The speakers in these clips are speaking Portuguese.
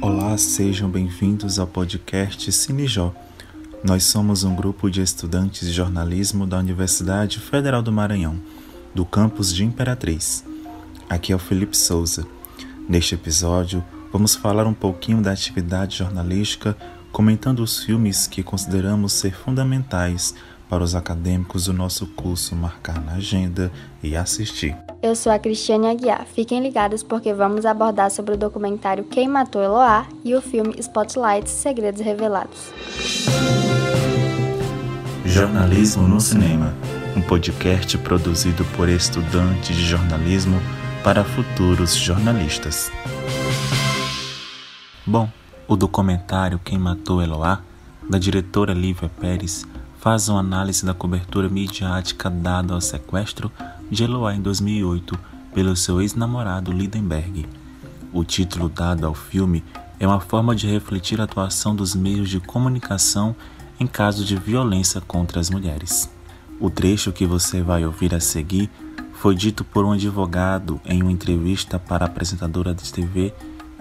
Olá, sejam bem-vindos ao podcast Cinejó. Nós somos um grupo de estudantes de jornalismo da Universidade Federal do Maranhão, do campus de Imperatriz. Aqui é o Felipe Souza. Neste episódio, vamos falar um pouquinho da atividade jornalística, comentando os filmes que consideramos ser fundamentais para os acadêmicos do nosso curso marcar na agenda e assistir. Eu sou a Cristiane Aguiar. Fiquem ligados porque vamos abordar sobre o documentário Quem Matou Eloá e o filme Spotlight Segredos Revelados. Jornalismo no Cinema, um podcast produzido por estudantes de jornalismo para futuros jornalistas. Bom, o documentário Quem Matou Eloá, da diretora Lívia Pérez, faz uma análise da cobertura midiática dada ao sequestro de Eloá em 2008 pelo seu ex-namorado Lindenberg. O título dado ao filme é uma forma de refletir a atuação dos meios de comunicação em caso de violência contra as mulheres. O trecho que você vai ouvir a seguir foi dito por um advogado em uma entrevista para a apresentadora de TV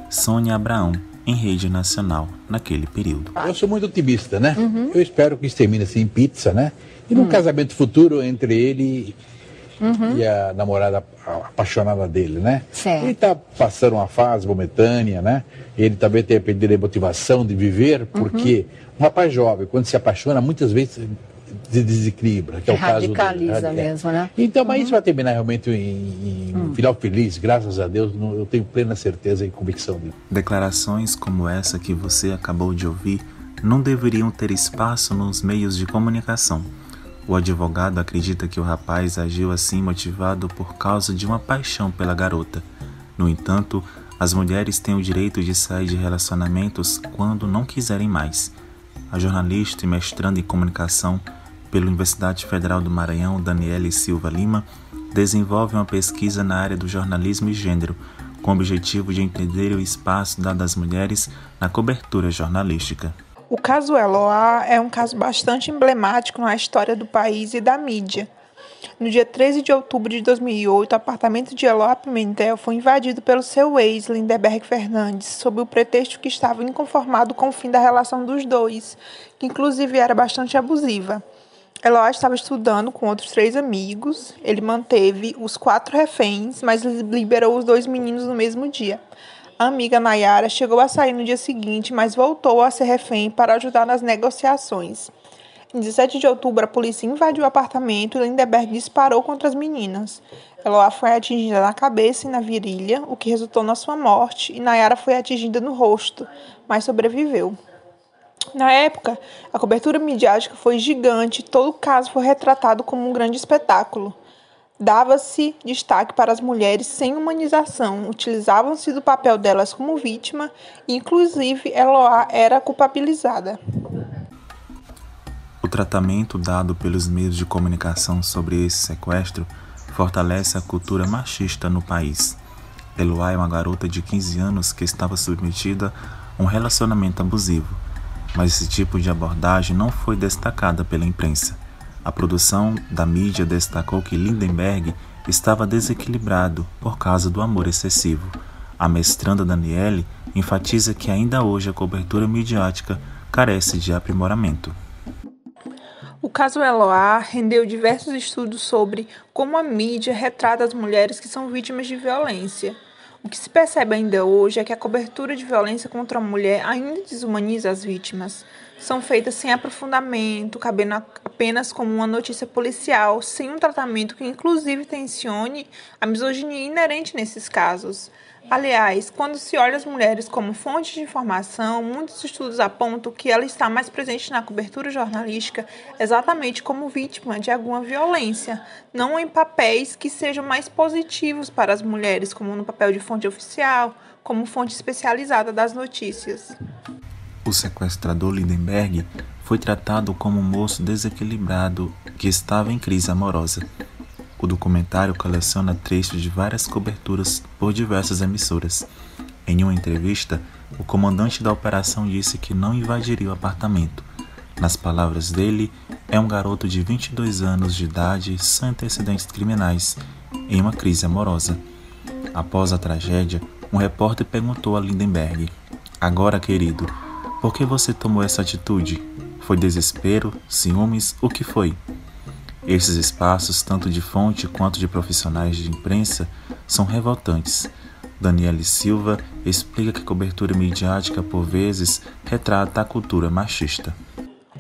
Sônia Abraão em rede nacional naquele período. Eu sou muito otimista, né? Uhum. Eu espero que isso termine assim em pizza, né? E num uhum. casamento futuro entre ele uhum. e a namorada apaixonada dele, né? Certo. Ele está passando uma fase momentânea, né? Ele também tem perdido a motivação de viver, porque um rapaz jovem, quando se apaixona, muitas vezes se desequilibra, que é o Radicaliza caso do, mesmo, né? Então, mas uhum. isso vai terminar realmente em, em um final feliz, graças a Deus, eu tenho plena certeza e convicção disso. Declarações como essa que você acabou de ouvir não deveriam ter espaço nos meios de comunicação o advogado acredita que o rapaz agiu assim motivado por causa de uma paixão pela garota. No entanto, as mulheres têm o direito de sair de relacionamentos quando não quiserem mais. A jornalista e mestranda em comunicação pela Universidade Federal do Maranhão, Daniele Silva Lima, desenvolve uma pesquisa na área do jornalismo e gênero, com o objetivo de entender o espaço dado às mulheres na cobertura jornalística. O caso Eloá é um caso bastante emblemático na história do país e da mídia. No dia 13 de outubro de 2008, o apartamento de Eloá Pimentel foi invadido pelo seu ex, Lindeberg Fernandes, sob o pretexto que estava inconformado com o fim da relação dos dois, que inclusive era bastante abusiva. Eloá estava estudando com outros três amigos. Ele manteve os quatro reféns, mas liberou os dois meninos no mesmo dia. A amiga Nayara chegou a sair no dia seguinte, mas voltou a ser refém para ajudar nas negociações. Em 17 de outubro, a polícia invadiu o apartamento e Lindeberg disparou contra as meninas. Eloá foi atingida na cabeça e na virilha, o que resultou na sua morte, e Nayara foi atingida no rosto, mas sobreviveu. Na época, a cobertura midiática foi gigante e todo o caso foi retratado como um grande espetáculo. Dava-se destaque para as mulheres sem humanização, utilizavam-se do papel delas como vítima e, inclusive, Eloá era culpabilizada. O tratamento dado pelos meios de comunicação sobre esse sequestro fortalece a cultura machista no país. Eloá é uma garota de 15 anos que estava submetida a um relacionamento abusivo, mas esse tipo de abordagem não foi destacada pela imprensa. A produção da mídia destacou que Lindenberg estava desequilibrado por causa do amor excessivo. A mestranda Daniele enfatiza que ainda hoje a cobertura midiática carece de aprimoramento. O caso Eloá rendeu diversos estudos sobre como a mídia retrata as mulheres que são vítimas de violência. O que se percebe ainda hoje é que a cobertura de violência contra a mulher ainda desumaniza as vítimas. São feitas sem aprofundamento, cabendo apenas como uma notícia policial, sem um tratamento que inclusive tensione a misoginia inerente nesses casos. Aliás, quando se olha as mulheres como fonte de informação, muitos estudos apontam que ela está mais presente na cobertura jornalística exatamente como vítima de alguma violência, não em papéis que sejam mais positivos para as mulheres, como no papel de fonte oficial, como fonte especializada das notícias. O sequestrador Lindenberg foi tratado como um moço desequilibrado que estava em crise amorosa. O documentário coleciona trechos de várias coberturas por diversas emissoras. Em uma entrevista, o comandante da operação disse que não invadiria o apartamento. Nas palavras dele, é um garoto de 22 anos de idade sem antecedentes criminais, em uma crise amorosa. Após a tragédia, um repórter perguntou a Lindenberg: Agora, querido, por que você tomou essa atitude? Foi desespero, ciúmes, o que foi? Esses espaços, tanto de fonte quanto de profissionais de imprensa, são revoltantes. Daniele Silva explica que a cobertura midiática, por vezes, retrata a cultura machista.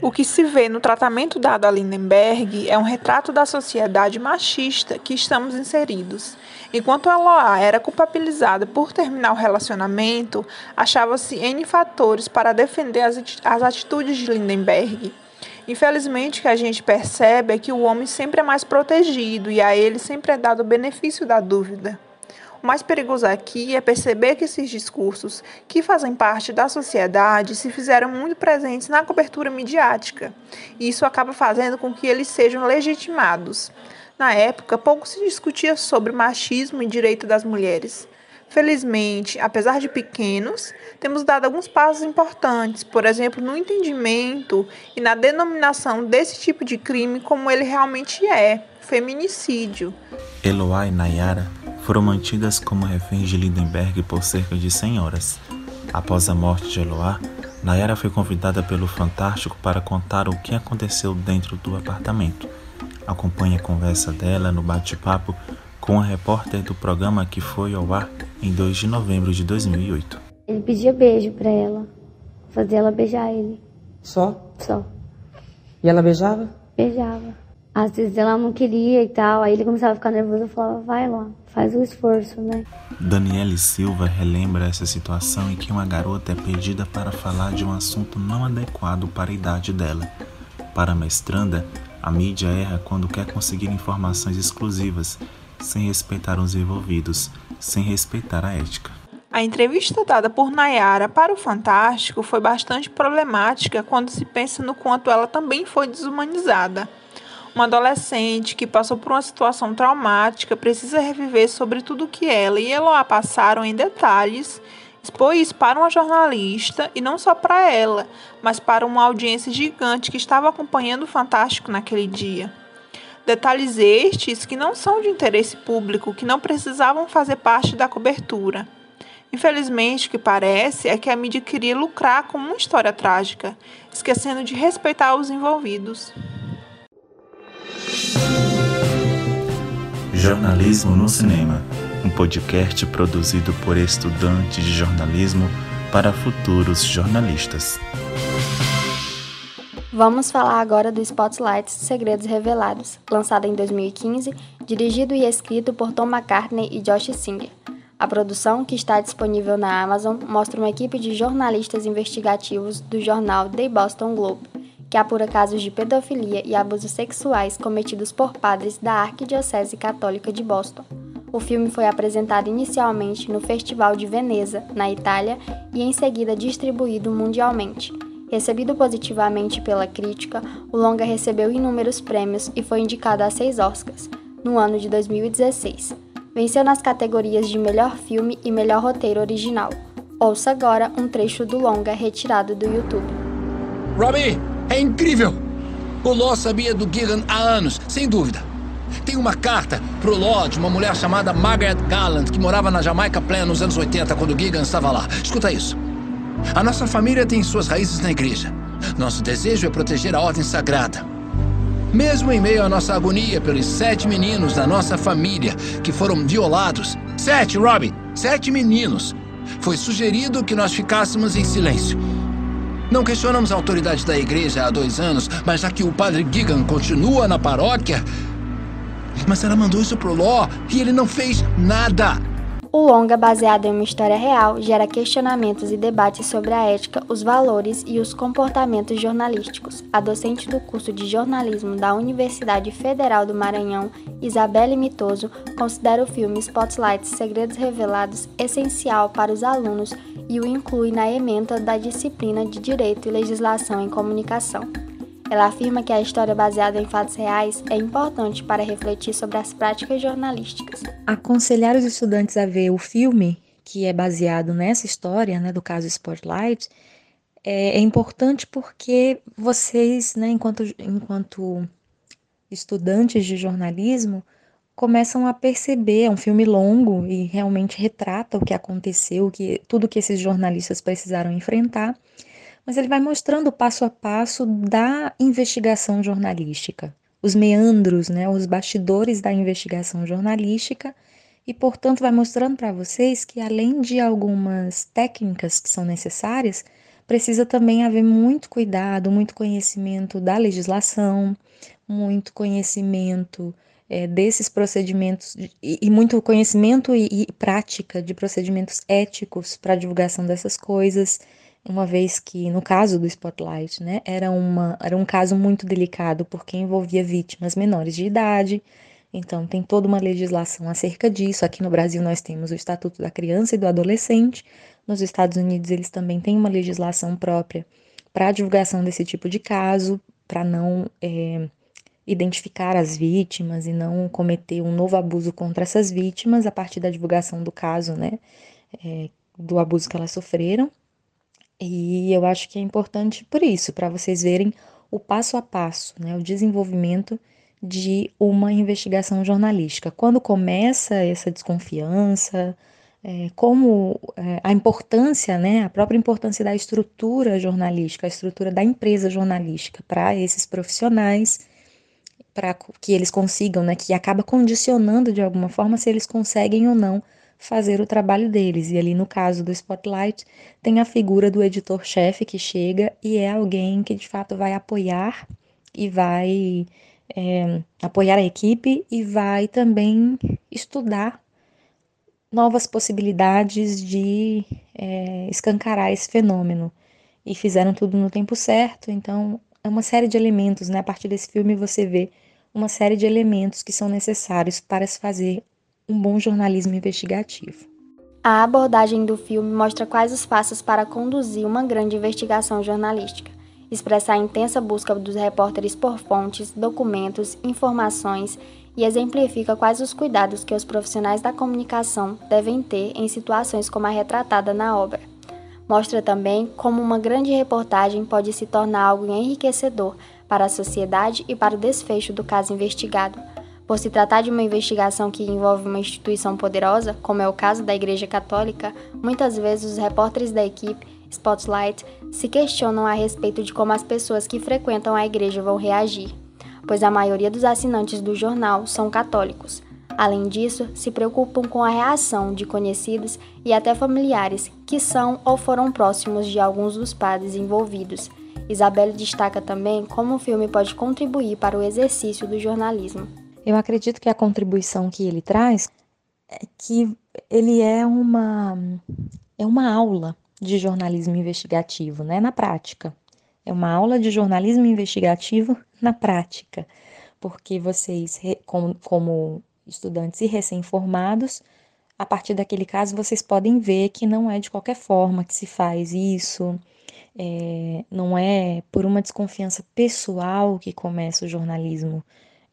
O que se vê no tratamento dado a Lindenberg é um retrato da sociedade machista que estamos inseridos. Enquanto Eloá era culpabilizada por terminar o relacionamento, achava-se N fatores para defender as atitudes de Lindenberg. Infelizmente, o que a gente percebe é que o homem sempre é mais protegido e a ele sempre é dado o benefício da dúvida. O mais perigoso aqui é perceber que esses discursos, que fazem parte da sociedade, se fizeram muito presentes na cobertura midiática, e isso acaba fazendo com que eles sejam legitimados. Na época, pouco se discutia sobre machismo e direito das mulheres. Felizmente, apesar de pequenos, temos dado alguns passos importantes, por exemplo, no entendimento e na denominação desse tipo de crime como ele realmente é, feminicídio. Eloá e Nayara foram mantidas como reféns de Lindenberg por cerca de 100 horas. Após a morte de Eloá, Nayara foi convidada pelo Fantástico para contar o que aconteceu dentro do apartamento. Acompanhe a conversa dela no bate-papo com a repórter do programa que foi ao ar em 2 de novembro de 2008. Ele pedia beijo para ela, fazia ela beijar ele. Só? Só. E ela beijava? Beijava. Às vezes ela não queria e tal, aí ele começava a ficar nervoso e falava, vai lá, faz o esforço, né? Daniele Silva relembra essa situação em que uma garota é pedida para falar de um assunto não adequado para a idade dela. Para a mestranda, a mídia erra quando quer conseguir informações exclusivas, sem respeitar os envolvidos, sem respeitar a ética. A entrevista dada por Nayara para o Fantástico foi bastante problemática quando se pensa no quanto ela também foi desumanizada. Uma adolescente que passou por uma situação traumática precisa reviver sobre tudo o que ela e Eloá passaram em detalhes, expôs isso para uma jornalista e não só para ela, mas para uma audiência gigante que estava acompanhando o Fantástico naquele dia. Detalhes estes que não são de interesse público, que não precisavam fazer parte da cobertura. Infelizmente, o que parece é que a mídia queria lucrar com uma história trágica, esquecendo de respeitar os envolvidos. Jornalismo no Cinema, um podcast produzido por estudantes de jornalismo para futuros jornalistas. Vamos falar agora do Spotlight Segredos Revelados, lançado em 2015, dirigido e escrito por Tom McCartney e Josh Singer. A produção, que está disponível na Amazon, mostra uma equipe de jornalistas investigativos do jornal The Boston Globe que apura casos de pedofilia e abusos sexuais cometidos por padres da Arquidiocese Católica de Boston. O filme foi apresentado inicialmente no Festival de Veneza, na Itália, e em seguida distribuído mundialmente. Recebido positivamente pela crítica, o longa recebeu inúmeros prêmios e foi indicado a seis Oscars, no ano de 2016. Venceu nas categorias de Melhor Filme e Melhor Roteiro Original. Ouça agora um trecho do longa retirado do YouTube. Robbie! É incrível! O Ló sabia do Gillan há anos, sem dúvida. Tem uma carta pro Ló de uma mulher chamada Margaret Garland, que morava na Jamaica Plain nos anos 80, quando Gillan estava lá. Escuta isso. A nossa família tem suas raízes na igreja. Nosso desejo é proteger a ordem sagrada. Mesmo em meio à nossa agonia pelos sete meninos da nossa família que foram violados. Sete, Robbie! Sete meninos! Foi sugerido que nós ficássemos em silêncio. Não questionamos a autoridade da igreja há dois anos, mas já que o padre Gigan continua na paróquia. Mas ela mandou isso pro Ló e ele não fez nada. O longa, baseado em uma história real, gera questionamentos e debates sobre a ética, os valores e os comportamentos jornalísticos. A docente do curso de jornalismo da Universidade Federal do Maranhão, Isabelle Mitoso, considera o filme Spotlight Segredos Revelados essencial para os alunos e o inclui na ementa da disciplina de Direito e Legislação em Comunicação. Ela afirma que a história baseada em fatos reais é importante para refletir sobre as práticas jornalísticas. Aconselhar os estudantes a ver o filme, que é baseado nessa história, né, do caso Spotlight, é, é importante porque vocês, né, enquanto, enquanto estudantes de jornalismo, começam a perceber, é um filme longo e realmente retrata o que aconteceu, que tudo que esses jornalistas precisaram enfrentar, mas ele vai mostrando passo a passo da investigação jornalística, os meandros, né, os bastidores da investigação jornalística. E, portanto, vai mostrando para vocês que além de algumas técnicas que são necessárias, precisa também haver muito cuidado, muito conhecimento da legislação, muito conhecimento é, desses procedimentos e, e, muito conhecimento e, e prática de procedimentos éticos para divulgação dessas coisas, uma vez que no caso do Spotlight, né, era, uma, era um caso muito delicado porque envolvia vítimas menores de idade, então tem toda uma legislação acerca disso. Aqui no Brasil nós temos o Estatuto da Criança e do Adolescente, nos Estados Unidos eles também têm uma legislação própria para a divulgação desse tipo de caso, para não é, identificar as vítimas e não cometer um novo abuso contra essas vítimas a partir da divulgação do caso, né, é, do abuso que elas sofreram. E eu acho que é importante por isso, para vocês verem o passo a passo, né, o desenvolvimento de uma investigação jornalística. Quando começa essa desconfiança, é, como é, a importância, né, a própria importância da estrutura jornalística, a estrutura da empresa jornalística para esses profissionais para que eles consigam, né, que acaba condicionando de alguma forma se eles conseguem ou não fazer o trabalho deles. E ali no caso do Spotlight, tem a figura do editor-chefe que chega e é alguém que de fato vai apoiar e vai é, apoiar a equipe e vai também estudar novas possibilidades de é, escancarar esse fenômeno. E fizeram tudo no tempo certo, então é uma série de elementos, né? A partir desse filme você vê uma série de elementos que são necessários para se fazer um bom jornalismo investigativo. A abordagem do filme mostra quais os passos para conduzir uma grande investigação jornalística, expressar a intensa busca dos repórteres por fontes, documentos, informações e exemplifica quais os cuidados que os profissionais da comunicação devem ter em situações como a retratada na obra. Mostra também como uma grande reportagem pode se tornar algo enriquecedor para a sociedade e para o desfecho do caso investigado. Por se tratar de uma investigação que envolve uma instituição poderosa, como é o caso da Igreja Católica, muitas vezes os repórteres da equipe Spotlight se questionam a respeito de como as pessoas que frequentam a igreja vão reagir, pois a maioria dos assinantes do jornal são católicos. Além disso, se preocupam com a reação de conhecidos e até familiares que são ou foram próximos de alguns dos padres envolvidos Isabelle destaca também como o filme pode contribuir para o exercício do jornalismo. Eu acredito que a contribuição que ele traz é que ele é uma é uma aula de jornalismo investigativo, né, na prática. É uma aula de jornalismo investigativo na prática, porque vocês, como, como estudantes e recém-formados, a partir daquele caso, vocês podem ver que não é de qualquer forma que se faz isso, é, não é por uma desconfiança pessoal que começa o jornalismo,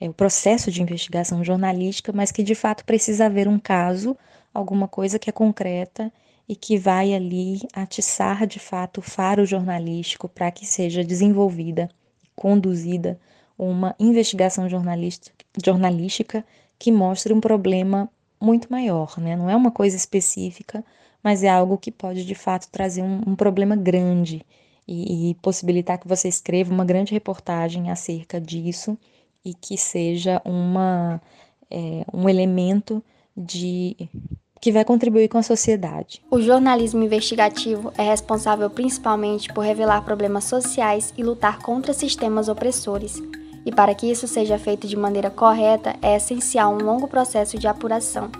é o processo de investigação jornalística, mas que de fato precisa haver um caso, alguma coisa que é concreta e que vai ali atiçar de fato o faro jornalístico para que seja desenvolvida e conduzida uma investigação jornalística que mostre um problema muito maior, né? Não é uma coisa específica, mas é algo que pode de fato trazer um, um problema grande e, e, possibilitar que você escreva uma grande reportagem acerca disso e que seja uma, é, um elemento de que vai contribuir com a sociedade. O jornalismo investigativo é responsável principalmente por revelar problemas sociais e lutar contra sistemas opressores. E para que isso seja feito de maneira correta, é essencial um longo processo de apuração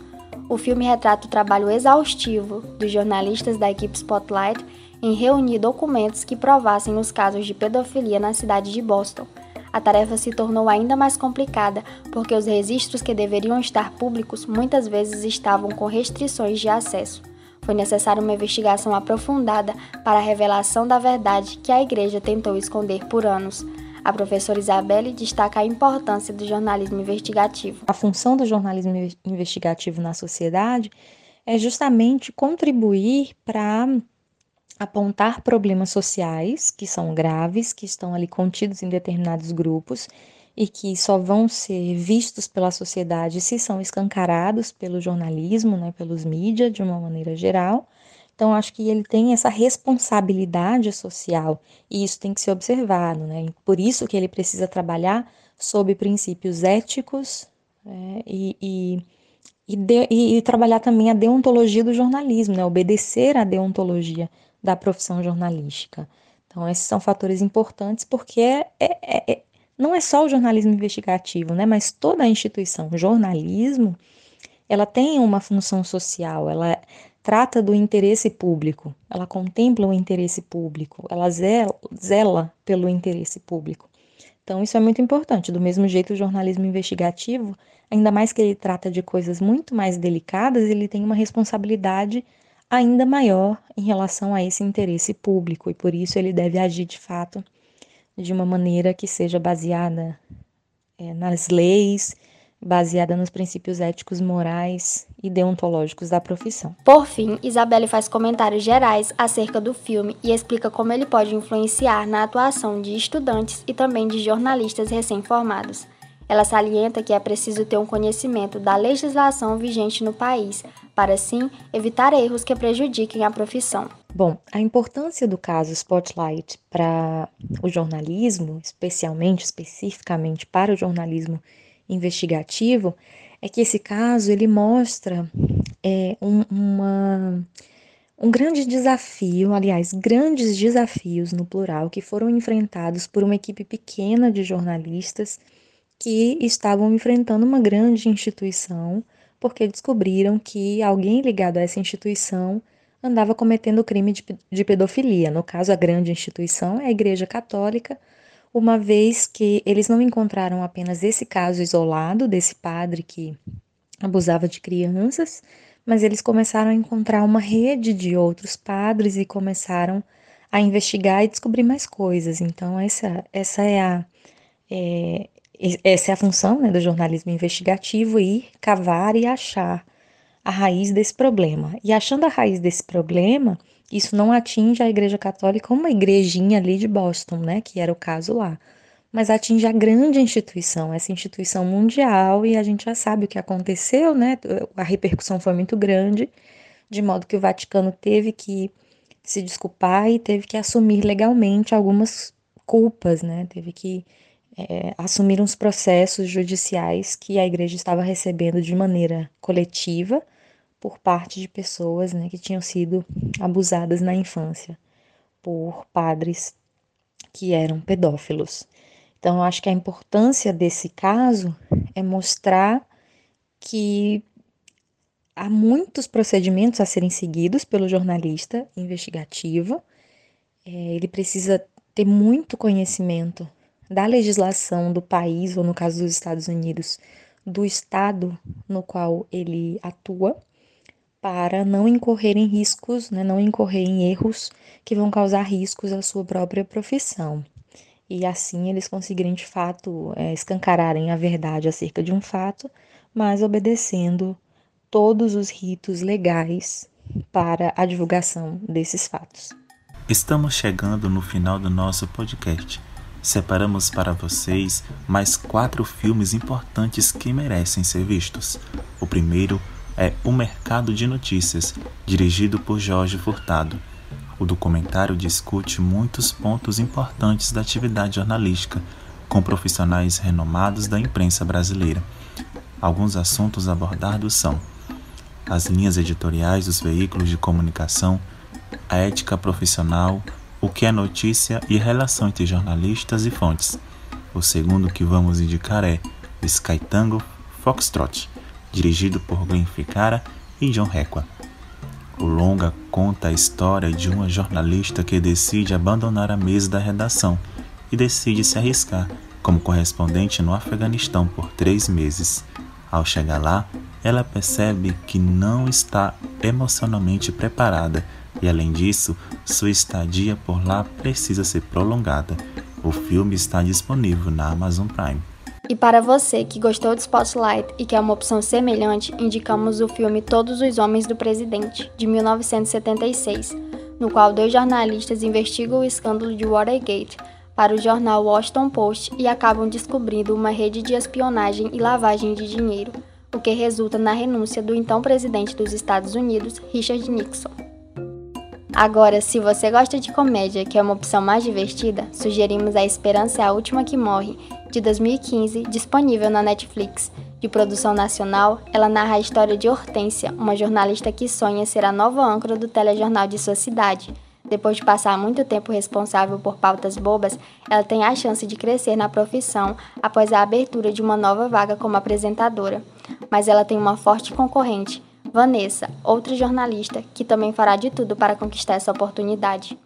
o filme retrata o trabalho exaustivo dos jornalistas da equipe Spotlight em reunir documentos que provassem os casos de pedofilia na cidade de Boston. A tarefa se tornou ainda mais complicada porque os registros que deveriam estar públicos muitas vezes estavam com restrições de acesso. Foi necessária uma investigação aprofundada para a revelação da verdade que a igreja tentou esconder por anos. A professora Isabelle destaca a importância do jornalismo investigativo. A função do jornalismo investigativo na sociedade é justamente contribuir para apontar problemas sociais que são graves, que estão ali contidos em determinados grupos e que só vão ser vistos pela sociedade se são escancarados pelo jornalismo, né, pelos mídias de uma maneira geral. Então, acho que ele tem essa responsabilidade social e isso tem que ser observado, né? Por isso que ele precisa trabalhar sob princípios éticos né, e, e, e, de, e, trabalhar também a deontologia do jornalismo, né? Obedecer à deontologia da profissão jornalística. Então, esses são fatores importantes porque é, é, é, não é só o jornalismo investigativo, né, mas toda a instituição, o jornalismo, ela tem uma função social, ela trata do interesse público, ela contempla o interesse público, ela zela, zela pelo interesse público. Então, isso é muito importante. Do mesmo jeito, o jornalismo investigativo, ainda mais que ele trata de coisas muito mais delicadas, ele tem uma responsabilidade ainda maior em relação a esse interesse público e por isso ele deve agir de fato de uma maneira que seja baseada é, nas leis, baseada nos princípios éticos, morais e deontológicos da profissão. Por fim, Isabelle faz comentários gerais acerca do filme e explica como ele pode influenciar na atuação de estudantes e também de jornalistas recém-formados. Ela salienta que é preciso ter um conhecimento da legislação vigente no país, para assim evitar erros que prejudiquem a profissão. Bom, a importância do caso Spotlight para o jornalismo, especialmente, especificamente para o jornalismo investigativo, é que esse caso ele mostra é, um, uma, um grande desafio, aliás, grandes desafios no plural, que foram enfrentados por uma equipe pequena de jornalistas que estavam enfrentando uma grande instituição porque descobriram que alguém ligado a essa instituição andava cometendo crime de, pedofilia. No caso, a grande instituição é a Igreja Católica, uma vez que eles não encontraram apenas esse caso isolado desse padre que abusava de crianças, mas eles começaram a encontrar uma rede de outros padres e começaram a investigar e descobrir mais coisas. Então, essa, essa é a, é, essa é a função né, do jornalismo investigativo, ir cavar e achar a raiz desse problema. E achando a raiz desse problema, isso não atinge a Igreja Católica, uma igrejinha ali de Boston, né, que era o caso lá, mas atinge a grande instituição, essa instituição mundial, e a gente já sabe o que aconteceu, né? A repercussão foi muito grande, de modo que o Vaticano teve que se desculpar e teve que assumir legalmente algumas culpas, né? Teve que é, assumiram os processos judiciais que a igreja estava recebendo de maneira coletiva por parte de pessoas né, que tinham sido abusadas na infância por padres que eram pedófilos. Então, eu acho que a importância desse caso é mostrar que há muitos procedimentos a serem seguidos pelo jornalista investigativo. É, ele precisa ter muito conhecimento da legislação do país, ou no caso dos Estados Unidos, do estado no qual ele atua, para não incorrer em riscos, né, não incorrer em erros que vão causar riscos à sua própria profissão. E assim eles conseguirem de fato é, escancararem a verdade acerca de um fato, mas obedecendo todos os ritos legais para a divulgação desses fatos. Estamos chegando no final do nosso podcast separamos para vocês mais quatro filmes importantes que merecem ser vistos. O primeiro é O Mercado de Notícias, dirigido por Jorge Furtado. O documentário discute muitos pontos importantes da atividade jornalística, com profissionais renomados da imprensa brasileira. Alguns assuntos abordados são as linhas editoriais dos veículos de comunicação, a ética profissional, o que é notícia e relação entre jornalistas e fontes. O segundo que vamos indicar é Sky Tango Foxtrot, dirigido por Glenn Ficara e John Requa. O longa conta a história de uma jornalista que decide abandonar a mesa da redação e decide se arriscar como correspondente no Afeganistão por três meses. Ao chegar lá, ela percebe que não está emocionalmente preparada e além disso, sua estadia por lá precisa ser prolongada. O filme está disponível na Amazon Prime. E para você que gostou de Spotlight e quer uma opção semelhante, indicamos o filme Todos os Homens do Presidente, de 1976, no qual dois jornalistas investigam o escândalo de Watergate para o jornal Washington Post e acabam descobrindo uma rede de espionagem e lavagem de dinheiro, o que resulta na renúncia do então presidente dos Estados Unidos, Richard Nixon. Agora, se você gosta de comédia, que é uma opção mais divertida, sugerimos A Esperança é a Última que Morre, de 2015, disponível na Netflix. De produção nacional, ela narra a história de Hortência, uma jornalista que sonha ser a nova âncora do telejornal de sua cidade. Depois de passar muito tempo responsável por pautas bobas, ela tem a chance de crescer na profissão após a abertura de uma nova vaga como apresentadora. Mas ela tem uma forte concorrente, Vanessa, outra jornalista, que também fará de tudo para conquistar essa oportunidade.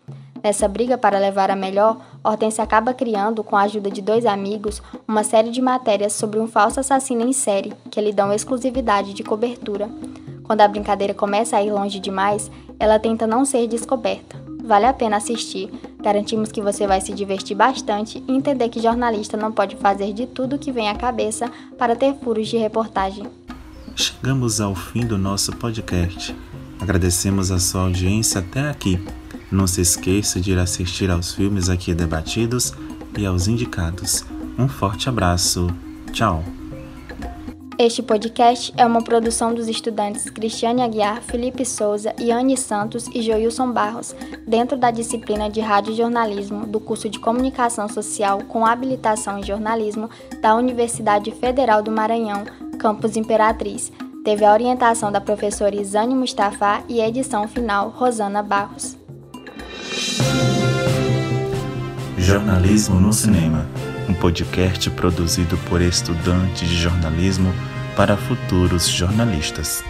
Nessa briga para levar a melhor, Hortência acaba criando, com a ajuda de dois amigos, uma série de matérias sobre um falso assassino em série, que lhe dão exclusividade de cobertura. Quando a brincadeira começa a ir longe demais, ela tenta não ser descoberta. Vale a pena assistir. Garantimos que você vai se divertir bastante e entender que jornalista não pode fazer de tudo que vem à cabeça para ter furos de reportagem. Chegamos ao fim do nosso podcast. Agradecemos a sua audiência até aqui. Não se esqueça de ir assistir aos filmes aqui debatidos e aos indicados. Um forte abraço. Tchau. Este podcast é uma produção dos estudantes Cristiane Aguiar, Felipe Souza, Iane Santos e Joilson Barros, dentro da disciplina de Rádio Jornalismo do curso de Comunicação Social com habilitação em jornalismo da Universidade Federal do Maranhão, campus Imperatriz. Teve a orientação da professora Isane Mustafa e a edição final Rosana Barros. Jornalismo no Cinema, um podcast produzido por estudantes de jornalismo para futuros jornalistas.